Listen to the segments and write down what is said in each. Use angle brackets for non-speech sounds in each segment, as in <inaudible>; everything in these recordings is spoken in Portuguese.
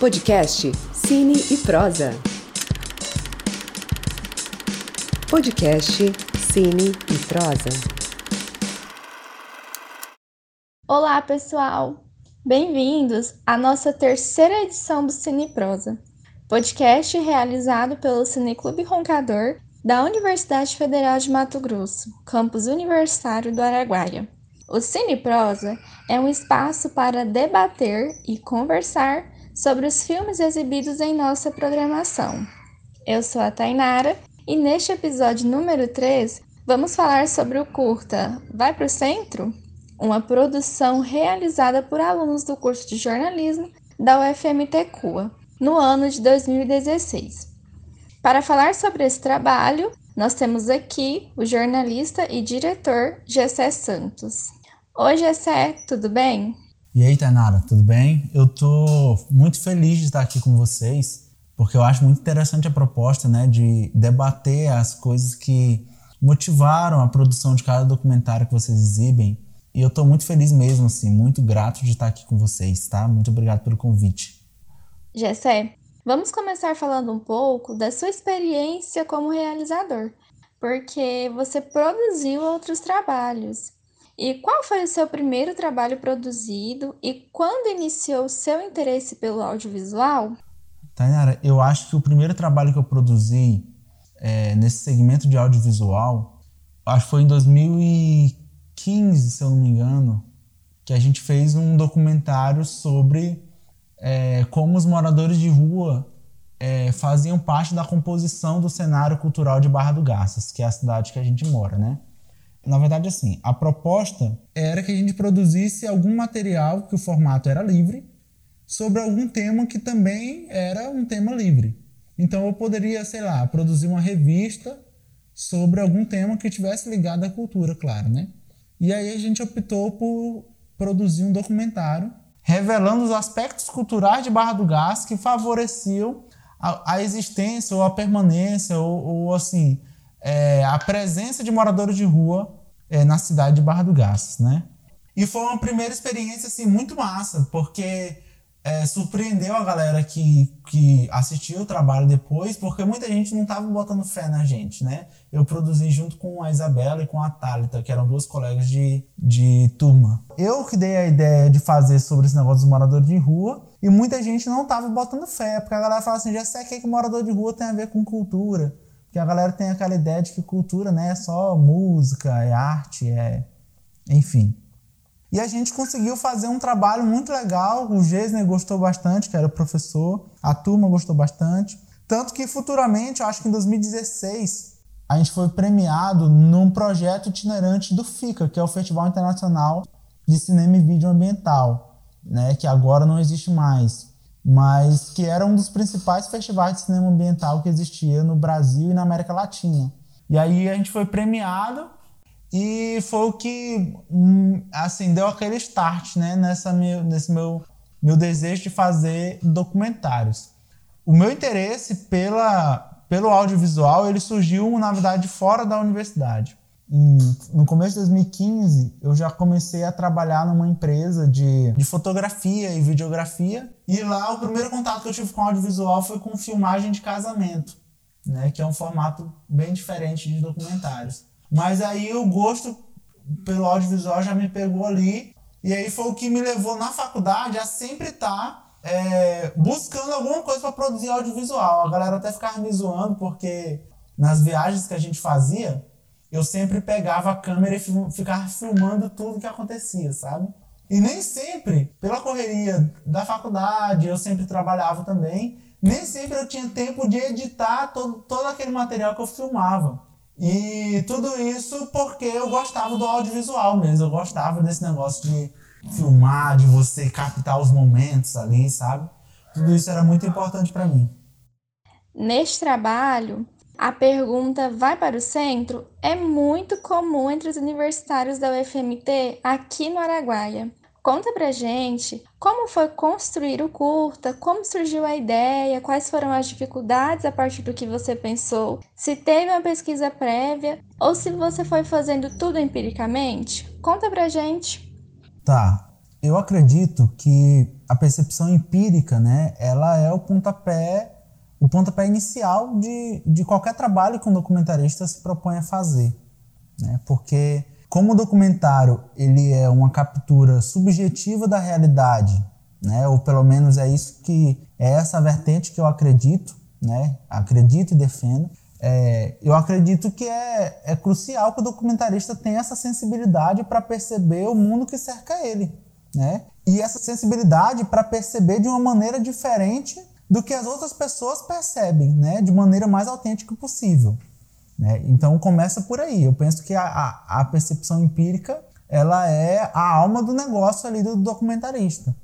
Podcast Cine e Prosa. Podcast Cine e Prosa. Olá, pessoal! Bem-vindos à nossa terceira edição do Cine Prosa, podcast realizado pelo Cineclube Roncador da Universidade Federal de Mato Grosso, campus universitário do Araguaia. O Cine Prosa é um espaço para debater e conversar sobre os filmes exibidos em nossa programação. Eu sou a Tainara e neste episódio número 3 vamos falar sobre o curta Vai para o Centro? Uma produção realizada por alunos do curso de jornalismo da UFMT CUA no ano de 2016. Para falar sobre esse trabalho, nós temos aqui o jornalista e diretor Gessé Santos. Oi, Gessé, tudo bem? E aí, Tainara, tudo bem? Eu tô muito feliz de estar aqui com vocês, porque eu acho muito interessante a proposta, né, de debater as coisas que motivaram a produção de cada documentário que vocês exibem. E eu tô muito feliz mesmo, assim, muito grato de estar aqui com vocês, tá? Muito obrigado pelo convite. Gessé, vamos começar falando um pouco da sua experiência como realizador, porque você produziu outros trabalhos. E qual foi o seu primeiro trabalho produzido e quando iniciou o seu interesse pelo audiovisual? Tainara, eu acho que o primeiro trabalho que eu produzi é, nesse segmento de audiovisual, acho que foi em 2015, se eu não me engano, que a gente fez um documentário sobre é, como os moradores de rua é, faziam parte da composição do cenário cultural de Barra do Garças, que é a cidade que a gente mora, né? Na verdade, assim, a proposta era que a gente produzisse algum material que o formato era livre sobre algum tema que também era um tema livre. Então eu poderia, sei lá, produzir uma revista sobre algum tema que tivesse ligado à cultura, claro, né? E aí a gente optou por produzir um documentário revelando os aspectos culturais de Barra do Gás que favoreciam a, a existência ou a permanência ou, ou assim é, a presença de moradores de rua é, na cidade de Barra do Garças, né? E foi uma primeira experiência assim muito massa, porque é, surpreendeu a galera que, que assistiu o trabalho depois, porque muita gente não estava botando fé na gente, né? Eu produzi junto com a Isabela e com a Thalita, que eram duas colegas de, de turma. Eu que dei a ideia de fazer sobre esse negócio dos moradores de rua, e muita gente não estava botando fé, porque a galera fala assim, já sei que, que morador de rua tem a ver com cultura. Porque a galera tem aquela ideia de que cultura né, é só música, é arte, é. Enfim. E a gente conseguiu fazer um trabalho muito legal. O Gesner gostou bastante, que era o professor, a turma gostou bastante. Tanto que futuramente, eu acho que em 2016, a gente foi premiado num projeto itinerante do FICA, que é o Festival Internacional de Cinema e Vídeo Ambiental, né, que agora não existe mais mas que era um dos principais festivais de cinema ambiental que existia no Brasil e na América Latina. E aí a gente foi premiado e foi o que hum, assim deu aquele start, né, nessa meu, nesse meu meu desejo de fazer documentários. O meu interesse pela pelo audiovisual ele surgiu na verdade fora da universidade no começo de 2015, eu já comecei a trabalhar numa empresa de, de fotografia e videografia. E lá, o primeiro contato que eu tive com audiovisual foi com filmagem de casamento, né? Que é um formato bem diferente de documentários. Mas aí o gosto pelo audiovisual já me pegou ali. E aí foi o que me levou na faculdade a sempre estar tá, é, buscando alguma coisa para produzir audiovisual. A galera até ficava me zoando, porque nas viagens que a gente fazia, eu sempre pegava a câmera e ficava filmando tudo que acontecia, sabe? E nem sempre, pela correria da faculdade, eu sempre trabalhava também, nem sempre eu tinha tempo de editar todo, todo aquele material que eu filmava. E tudo isso porque eu gostava do audiovisual mesmo, eu gostava desse negócio de filmar, de você captar os momentos ali, sabe? Tudo isso era muito importante para mim. Neste trabalho, a pergunta vai para o centro é muito comum entre os universitários da UFMT aqui no Araguaia. Conta pra gente como foi construir o curta, como surgiu a ideia, quais foram as dificuldades a partir do que você pensou, se teve uma pesquisa prévia ou se você foi fazendo tudo empiricamente. Conta pra gente. Tá. Eu acredito que a percepção empírica, né, ela é o pontapé, o pontapé inicial de, de qualquer trabalho que um documentarista se propõe a fazer, né? Porque como o documentário ele é uma captura subjetiva da realidade, né? Ou pelo menos é isso que é essa vertente que eu acredito, né? Acredito e defendo. É, eu acredito que é, é crucial que o documentarista tenha essa sensibilidade para perceber o mundo que cerca ele, né? E essa sensibilidade para perceber de uma maneira diferente do que as outras pessoas percebem, né? De maneira mais autêntica possível. Né? Então começa por aí. Eu penso que a, a, a percepção empírica ela é a alma do negócio ali do documentarista.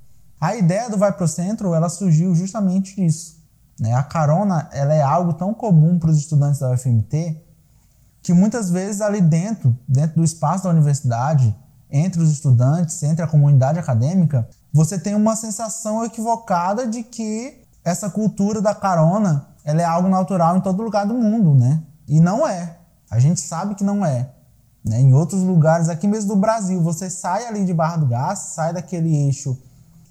A ideia do Vai Pro Centro ela surgiu justamente disso. Né? A carona ela é algo tão comum para os estudantes da UFMT que muitas vezes ali dentro, dentro do espaço da universidade, entre os estudantes, entre a comunidade acadêmica, você tem uma sensação equivocada de que essa cultura da carona ela é algo natural em todo lugar do mundo, né? E não é. A gente sabe que não é. Né? Em outros lugares, aqui mesmo do Brasil, você sai ali de Barra do Gás, sai daquele eixo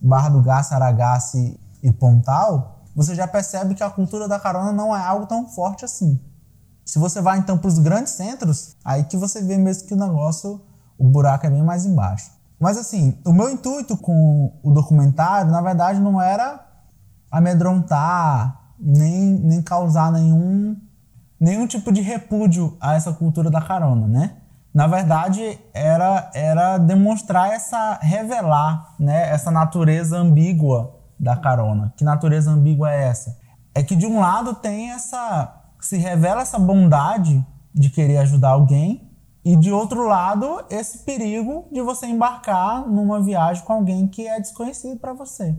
Barra do Gás, Aragace e Pontal, você já percebe que a cultura da carona não é algo tão forte assim. Se você vai então para os grandes centros, aí que você vê mesmo que o negócio, o buraco é bem mais embaixo. Mas assim, o meu intuito com o documentário, na verdade, não era amedrontar, nem, nem causar nenhum nenhum tipo de repúdio a essa cultura da carona, né? Na verdade, era, era demonstrar essa, revelar, né, essa natureza ambígua da carona. Que natureza ambígua é essa? É que de um lado tem essa, se revela essa bondade de querer ajudar alguém e de outro lado esse perigo de você embarcar numa viagem com alguém que é desconhecido para você,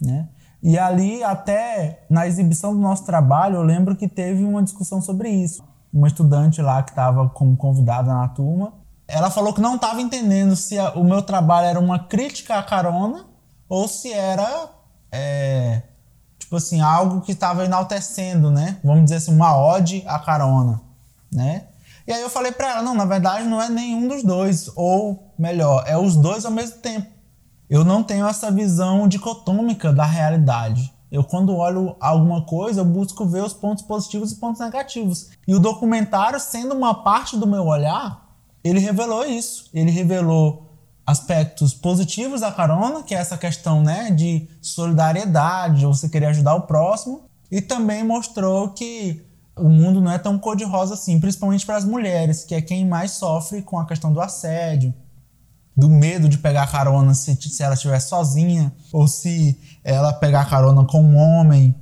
né? E ali, até na exibição do nosso trabalho, eu lembro que teve uma discussão sobre isso. Uma estudante lá que estava como convidada na turma, ela falou que não estava entendendo se a, o meu trabalho era uma crítica à carona ou se era, é, tipo assim, algo que estava enaltecendo, né? Vamos dizer assim, uma ode à carona, né? E aí eu falei para ela, não, na verdade não é nenhum dos dois, ou melhor, é os dois ao mesmo tempo eu não tenho essa visão dicotômica da realidade. Eu, quando olho alguma coisa, eu busco ver os pontos positivos e pontos negativos. E o documentário, sendo uma parte do meu olhar, ele revelou isso. Ele revelou aspectos positivos da carona, que é essa questão né, de solidariedade, você querer ajudar o próximo, e também mostrou que o mundo não é tão cor-de-rosa assim, principalmente para as mulheres, que é quem mais sofre com a questão do assédio, do medo de pegar carona se, se ela estiver sozinha ou se ela pegar carona com um homem.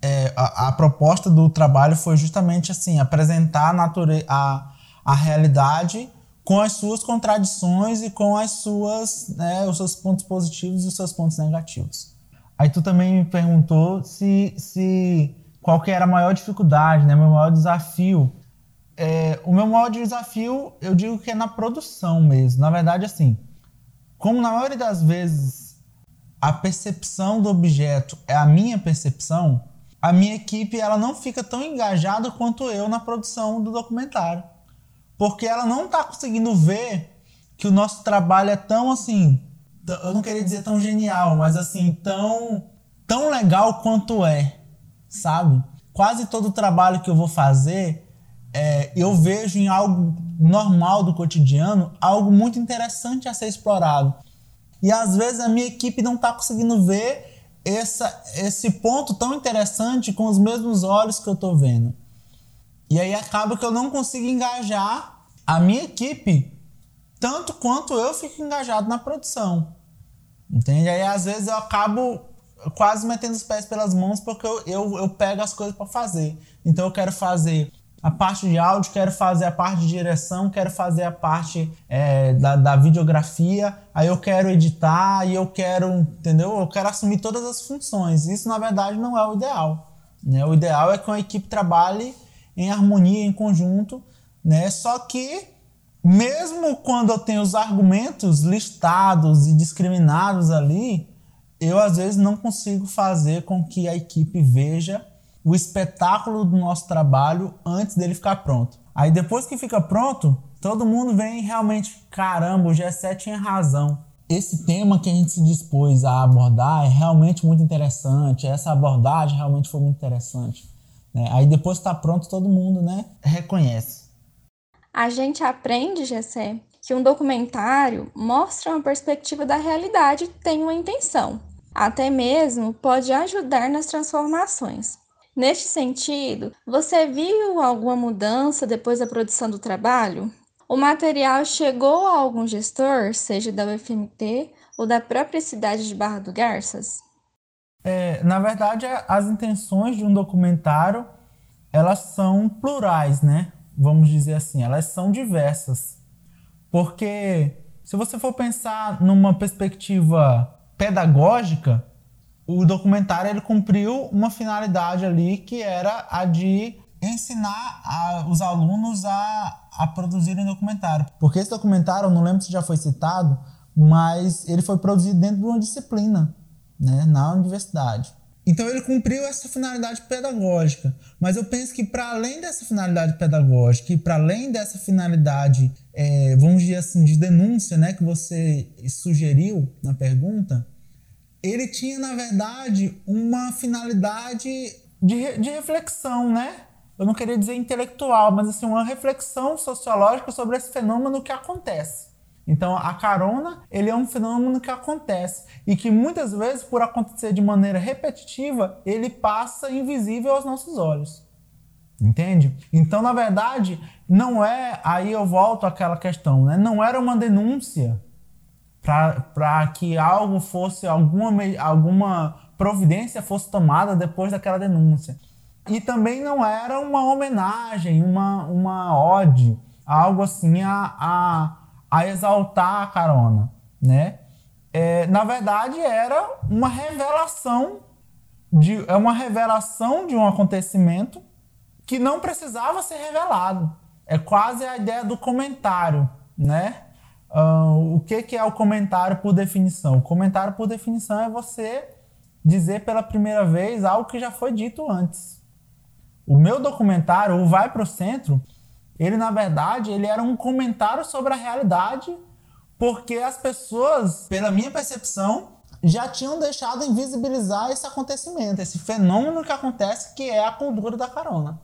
É, a, a, proposta do trabalho foi justamente assim apresentar a, nature, a, a realidade com as suas contradições e com as suas né, os seus pontos positivos e os seus pontos negativos. Aí tu também me perguntou se, se qual que era a maior dificuldade, né, meu maior desafio é, o meu maior desafio, eu digo que é na produção mesmo. Na verdade, assim, como na maioria das vezes a percepção do objeto é a minha percepção, a minha equipe ela não fica tão engajada quanto eu na produção do documentário. Porque ela não está conseguindo ver que o nosso trabalho é tão assim, eu não queria dizer tão genial, mas assim, tão, tão legal quanto é, sabe? Quase todo o trabalho que eu vou fazer é, eu vejo em algo normal do cotidiano algo muito interessante a ser explorado. E às vezes a minha equipe não está conseguindo ver essa, esse ponto tão interessante com os mesmos olhos que eu estou vendo. E aí acaba que eu não consigo engajar a minha equipe tanto quanto eu fico engajado na produção. Entende? Aí às vezes eu acabo quase metendo os pés pelas mãos porque eu, eu, eu pego as coisas para fazer. Então eu quero fazer a parte de áudio, quero fazer a parte de direção, quero fazer a parte é, da, da videografia, aí eu quero editar e eu quero, entendeu? Eu quero assumir todas as funções. Isso, na verdade, não é o ideal. Né? O ideal é que uma equipe trabalhe em harmonia, em conjunto, né? Só que, mesmo quando eu tenho os argumentos listados e discriminados ali, eu às vezes não consigo fazer com que a equipe veja o espetáculo do nosso trabalho antes dele ficar pronto. Aí depois que fica pronto, todo mundo vem realmente, caramba, o G7 tinha razão. esse tema que a gente se dispôs a abordar é realmente muito interessante, essa abordagem realmente foi muito interessante. Né? Aí depois está pronto, todo mundo né, reconhece. A gente aprende, Gessé, que um documentário mostra uma perspectiva da realidade e tem uma intenção. Até mesmo pode ajudar nas transformações. Neste sentido, você viu alguma mudança depois da produção do trabalho? O material chegou a algum gestor, seja da UFMT ou da própria cidade de Barra do Garças? É, na verdade, as intenções de um documentário elas são plurais, né? Vamos dizer assim, elas são diversas. Porque se você for pensar numa perspectiva pedagógica, o documentário ele cumpriu uma finalidade ali que era a de ensinar a, os alunos a, a produzirem documentário. Porque esse documentário, eu não lembro se já foi citado, mas ele foi produzido dentro de uma disciplina né, na universidade. Então ele cumpriu essa finalidade pedagógica. Mas eu penso que para além dessa finalidade pedagógica e para além dessa finalidade, é, vamos dizer assim, de denúncia, né, que você sugeriu na pergunta, ele tinha na verdade uma finalidade de, de reflexão, né? eu não queria dizer intelectual, mas assim, uma reflexão sociológica sobre esse fenômeno que acontece. Então, a carona, ele é um fenômeno que acontece e que muitas vezes, por acontecer de maneira repetitiva, ele passa invisível aos nossos olhos. Entende? Então, na verdade, não é, aí eu volto àquela questão, né? Não era uma denúncia para que algo fosse, alguma, alguma providência fosse tomada depois daquela denúncia. E também não era uma homenagem, uma, uma ode, algo assim a, a, a exaltar a carona, né? É, na verdade, era uma revelação de é uma revelação de um acontecimento que não precisava ser revelado. É quase a ideia do comentário, né? Uh, o que, que é o comentário por definição? O comentário por definição é você dizer pela primeira vez algo que já foi dito antes. O meu documentário, o Vai para o Centro, ele na verdade ele era um comentário sobre a realidade, porque as pessoas, pela minha percepção, já tinham deixado invisibilizar esse acontecimento, esse fenômeno que acontece, que é a cultura da carona.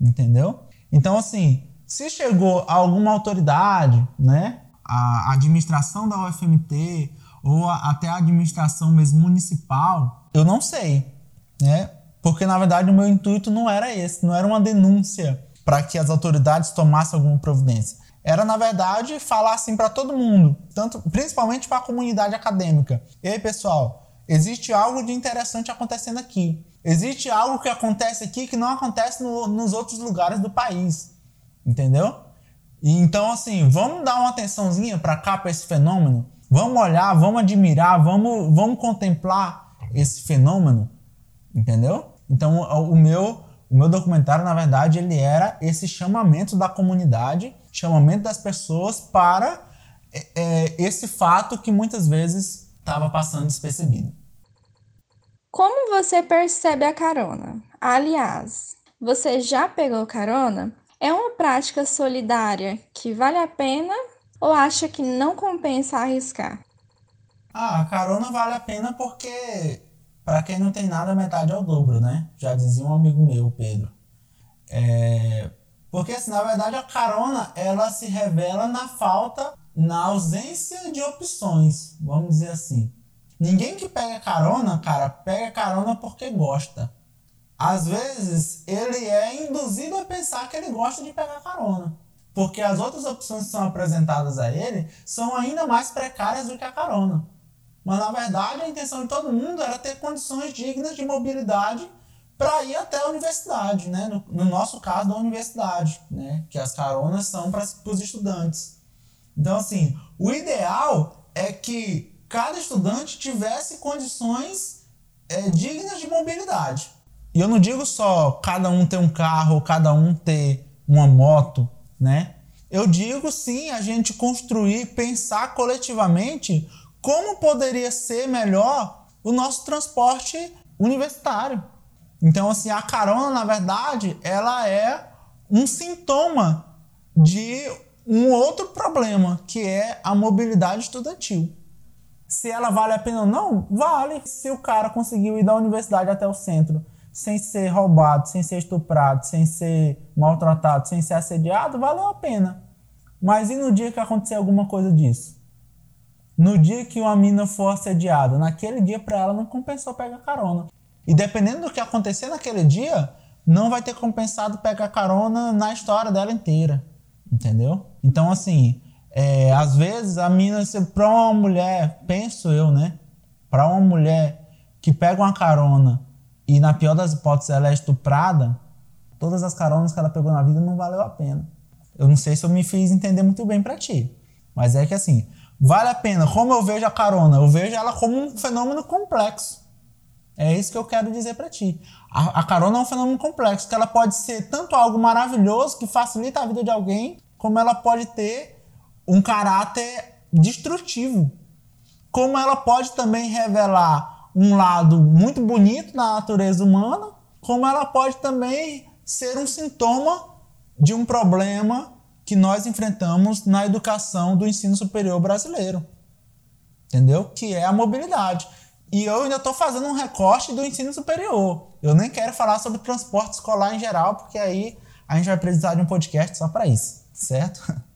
Entendeu? Então, assim, se chegou alguma autoridade, né, a administração da UFMT ou a, até a administração mesmo municipal, eu não sei, né? Porque na verdade o meu intuito não era esse, não era uma denúncia para que as autoridades tomassem alguma providência. Era na verdade falar assim para todo mundo, tanto principalmente para a comunidade acadêmica. Ei, pessoal, existe algo de interessante acontecendo aqui. Existe algo que acontece aqui que não acontece no, nos outros lugares do país. Entendeu? Então, assim, vamos dar uma atençãozinha para cá, para esse fenômeno. Vamos olhar, vamos admirar, vamos, vamos contemplar esse fenômeno. Entendeu? Então, o meu, o meu documentário, na verdade, ele era esse chamamento da comunidade, chamamento das pessoas para é, é esse fato que muitas vezes estava passando despercebido. Como você percebe a carona? Aliás, você já pegou carona? É uma prática solidária que vale a pena ou acha que não compensa arriscar? Ah, a carona vale a pena porque para quem não tem nada, metade é o dobro, né? Já dizia um amigo meu, Pedro. É... Porque, assim, na verdade, a carona, ela se revela na falta, na ausência de opções, vamos dizer assim. Ninguém que pega carona, cara, pega carona porque gosta. Às vezes, ele é induzido a pensar que ele gosta de pegar carona. Porque as outras opções que são apresentadas a ele são ainda mais precárias do que a carona. Mas na verdade a intenção de todo mundo era ter condições dignas de mobilidade para ir até a universidade, né? No, no, nosso caso, da universidade, né? Que as caronas são para os estudantes. Então, assim, o ideal é que cada estudante tivesse condições é, dignas de mobilidade. E eu não digo só cada um ter um carro cada um ter uma moto, né? Eu digo sim a gente construir, pensar coletivamente como poderia ser melhor o nosso transporte universitário. Então, assim, a carona, na verdade, ela é um sintoma de um outro problema, que é a mobilidade estudantil. Se ela vale a pena ou não, vale. Se o cara conseguiu ir da universidade até o centro sem ser roubado, sem ser estuprado, sem ser maltratado, sem ser assediado, valeu a pena. Mas e no dia que acontecer alguma coisa disso? No dia que uma mina for assediada, naquele dia para ela não compensou pegar carona. E dependendo do que acontecer naquele dia, não vai ter compensado pegar carona na história dela inteira. Entendeu? Então, assim, é, às vezes a mina, para uma mulher, penso eu, né? Para uma mulher que pega uma carona e, na pior das hipóteses, ela é estuprada, todas as caronas que ela pegou na vida não valeu a pena. Eu não sei se eu me fiz entender muito bem para ti, mas é que assim, vale a pena. Como eu vejo a carona? Eu vejo ela como um fenômeno complexo. É isso que eu quero dizer para ti. A, a, carona é um fenômeno complexo, que ela pode ser tanto algo maravilhoso que facilita a vida de alguém, como ela pode ter um caráter destrutivo. Como ela pode também revelar um lado muito bonito da natureza humana, como ela pode também ser um sintoma de um problema que nós enfrentamos na educação do ensino superior brasileiro. Entendeu? Que é a mobilidade. E eu ainda estou fazendo um recorte do ensino superior. Eu nem quero falar sobre transporte escolar em geral, porque aí a gente vai precisar de um podcast só para isso, certo? <laughs>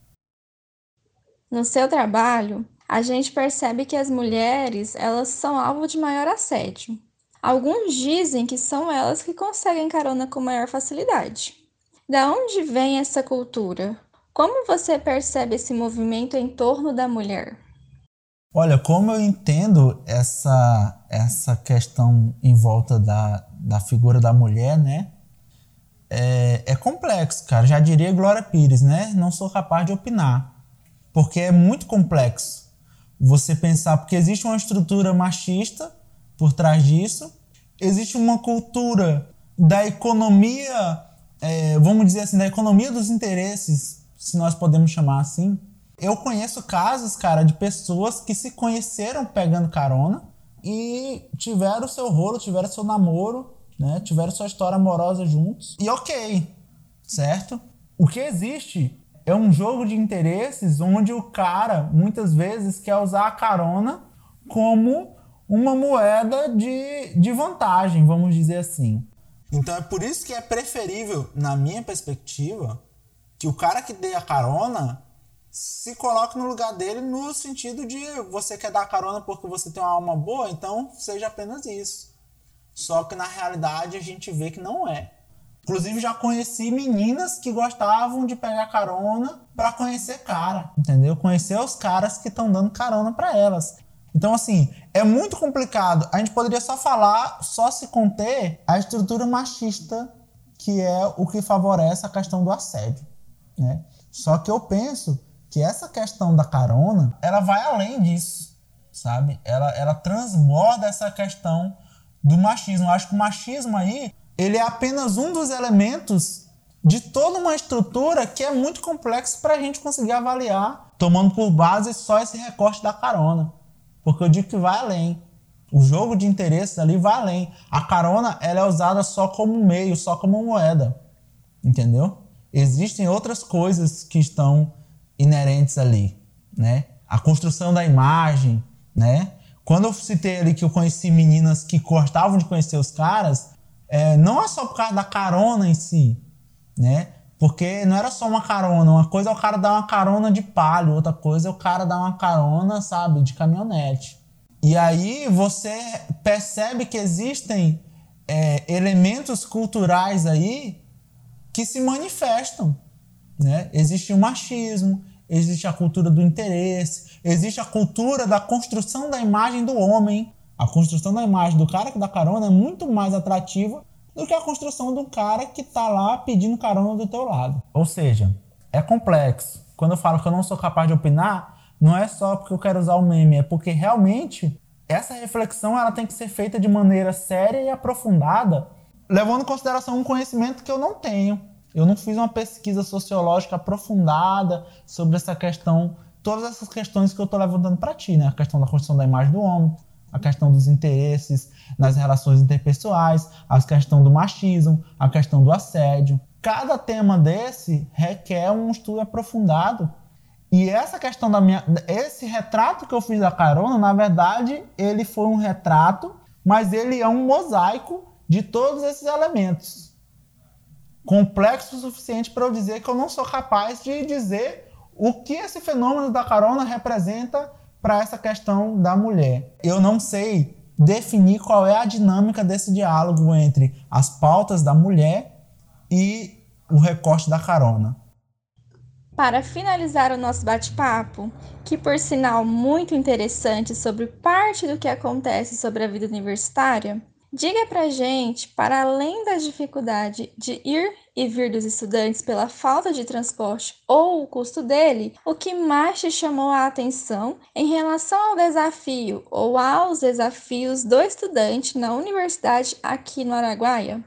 No seu trabalho, a gente percebe que as mulheres elas são alvo de maior assédio. Alguns dizem que são elas que conseguem carona com maior facilidade. Da onde vem essa cultura? Como você percebe esse movimento em torno da mulher? Olha, como eu entendo essa, essa questão em volta da, da figura da mulher, né? É, é complexo, cara. Já diria Glória Pires, né? Não sou capaz de opinar. Porque é muito complexo você pensar, porque existe uma estrutura machista por trás disso, existe uma cultura da economia é, vamos dizer assim, da economia dos interesses, se nós podemos chamar assim. Eu conheço casos, cara, de pessoas que se conheceram pegando carona e tiveram seu rolo, tiveram seu namoro, né? Tiveram sua história amorosa juntos. E ok, certo? O que existe é um jogo de interesses onde o cara muitas vezes quer usar a carona como uma moeda de, de vantagem, vamos dizer assim. Então é por isso que é preferível, na minha perspectiva, que o cara que dê a carona se coloque no lugar dele no sentido de você quer dar carona porque você tem uma alma boa, então seja apenas isso. Só que na realidade a gente vê que não é. Inclusive já conheci meninas que gostavam de pegar carona para conhecer cara, entendeu? Conhecer os caras que estão dando carona para elas. Então, assim, é muito complicado. A gente poderia só falar, só se conter a estrutura machista, que é o que favorece a questão do assédio. Né? Só que eu penso que essa questão da carona, ela vai além disso, sabe? Ela, ela transborda essa questão do machismo. Eu acho que o machismo aí, ele é apenas um dos elementos de toda uma estrutura que é muito complexo para a gente conseguir avaliar, tomando por base só esse recorte da carona. Porque eu digo que vai além. O jogo de interesses ali vai além. A carona ela é usada só como meio, só como moeda. Entendeu? Existem outras coisas que estão inerentes ali, né? A construção da imagem, né? Quando eu citei ali que eu conheci meninas que gostavam de conhecer os caras, é, não é só por causa da carona em si, né? Porque não era só uma carona. Uma coisa é o cara dar uma carona de palio, outra coisa é o cara dar uma carona, sabe, de caminhonete. E aí você percebe que existem é, elementos culturais aí que se manifestam. Né? Existe o machismo, existe a cultura do interesse, existe a cultura da construção da imagem do homem. A construção da imagem do cara que dá carona é muito mais atrativa do que a construção um cara que está lá pedindo carona do teu lado. Ou seja, é complexo. Quando eu falo que eu não sou capaz de opinar, não é só porque eu quero usar o meme, é porque realmente essa reflexão ela tem que ser feita de maneira séria e aprofundada, levando em consideração um conhecimento que eu não tenho. Eu não fiz uma pesquisa sociológica aprofundada sobre essa questão, todas essas questões que eu estou levantando para ti, né? A questão da construção da imagem do homem, a questão dos interesses nas relações interpessoais, a questão do machismo, a questão do assédio. Cada tema desse requer um estudo aprofundado E essa questão da minha. Esse retrato que eu fiz da carona, na verdade, ele foi um retrato, mas ele é um mosaico de todos esses elementos. Complexo o suficiente para eu dizer que eu não sou capaz de dizer o que esse fenômeno da carona representa para essa questão da mulher. Eu não sei definir qual é a dinâmica desse diálogo entre as pautas da mulher e o recorte da carona. Para finalizar o nosso bate-papo, que por sinal muito interessante sobre parte do que acontece sobre a vida universitária, diga pra gente, para além da dificuldade de ir e vir dos estudantes pela falta de transporte ou o custo dele, o que mais te chamou a atenção em relação ao desafio ou aos desafios do estudante na universidade aqui no Araguaia?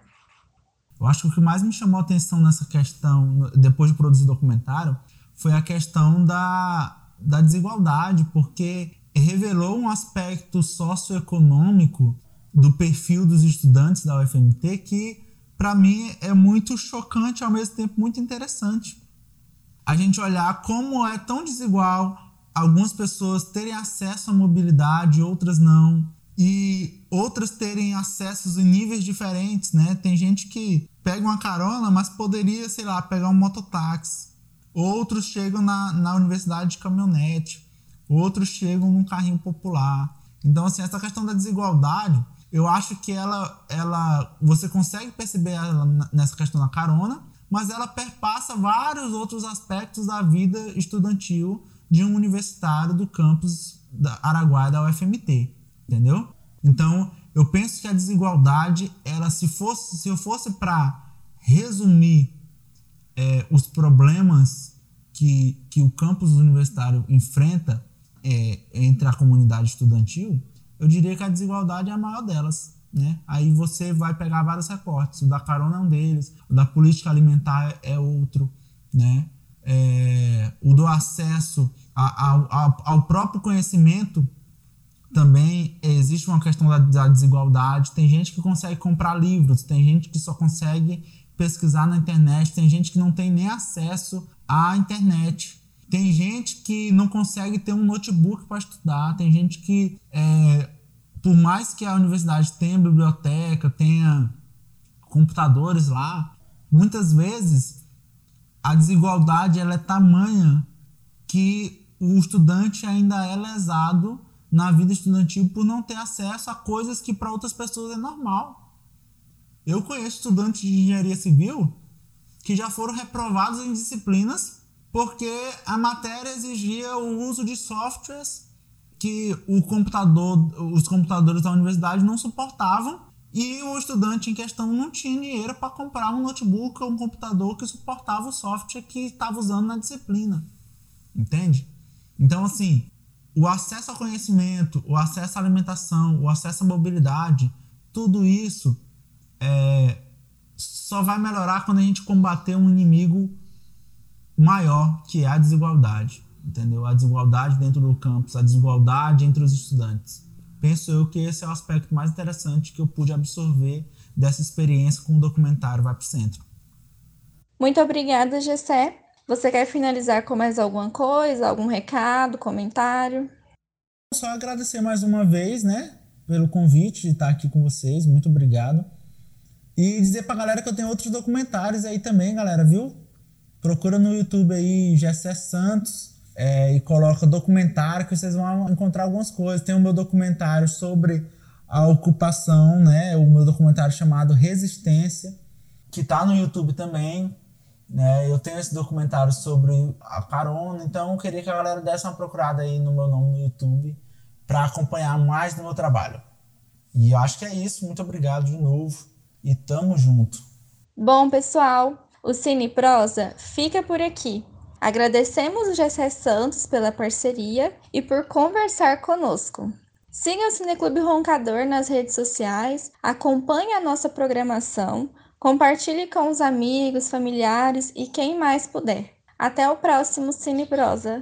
Eu acho que o que mais me chamou a atenção nessa questão, depois de produzir o documentário, foi a questão da, da desigualdade, porque revelou um aspecto socioeconômico do perfil dos estudantes da UFMT que, para mim, é muito chocante e ao mesmo tempo muito interessante. A gente olhar como é tão desigual algumas pessoas terem acesso à mobilidade, outras não e outras terem acessos em níveis diferentes, né? Tem gente que pega uma carona, mas poderia, sei lá, pegar um mototáxi. Outros chegam na, na universidade de caminhonete. Outros chegam num carrinho popular. Então, assim, essa questão da desigualdade, eu acho que ela, ela você consegue perceber ela nessa questão da carona, mas ela perpassa vários outros aspectos da vida estudantil de um universitário do campus da Araguaia da UFMT entendeu? Então, eu penso que a desigualdade, ela se fosse, se eu fosse para resumir é, os problemas que, que o campus universitário enfrenta é, entre a comunidade estudantil, eu diria que a desigualdade é a maior delas. Né? Aí você vai pegar vários recortes. O da carona é um deles, o da política alimentar é outro, né? É, o do acesso a, a, a, ao próprio conhecimento também existe uma questão da, da, desigualdade. Tem gente que consegue comprar livros, tem gente que só consegue pesquisar na internet, tem gente que não tem nem acesso à internet. Tem gente que não consegue ter um notebook para estudar, tem gente que, é, por mais que a universidade tenha biblioteca, tenha computadores lá, muitas vezes a desigualdade ela é tamanha que o estudante ainda é lesado na vida estudantil por não ter acesso a coisas que para outras pessoas é normal. Eu conheço estudantes de engenharia civil que já foram reprovados em disciplinas porque a matéria exigia o uso de softwares que o computador, os computadores da universidade não suportavam e o estudante em questão não tinha dinheiro para comprar um notebook ou um computador que suportava o software que estava usando na disciplina. Entende? Então, assim, o acesso ao conhecimento, o acesso à alimentação, o acesso à mobilidade, tudo isso é, só vai melhorar quando a gente combater um inimigo maior, que é a desigualdade. Entendeu? A desigualdade dentro do campus, a desigualdade entre os estudantes. Penso eu que esse é o aspecto mais interessante que eu pude absorver dessa experiência com o documentário Vai para o Centro. Muito obrigada, Gessé. Você quer finalizar com mais alguma coisa, algum recado, comentário? Só agradecer mais uma vez, né, pelo convite de estar aqui com vocês. Muito obrigado. E dizer pra galera que eu tenho outros documentários aí também, galera, viu? Procura no YouTube aí Gessé Santos é, e coloca documentário que vocês vão encontrar algumas coisas. Tem o meu documentário sobre a ocupação, né? O meu documentário chamado Resistência, que tá no YouTube também. Né? Eu tenho esse documentário sobre a carona, então eu queria que a galera desse uma procurada aí no meu nome no YouTube para acompanhar mais do meu trabalho. E eu acho que é isso. Muito obrigado de novo e tamo junto. Bom, pessoal, o Cine Prosa fica por aqui. Agradecemos o Gessé Santos pela parceria e por conversar conosco. Siga o Cineclube Roncador nas redes sociais, acompanhe a nossa programação, Compartilhe com os amigos, familiares e quem mais puder. Até o próximo Cine Prosa.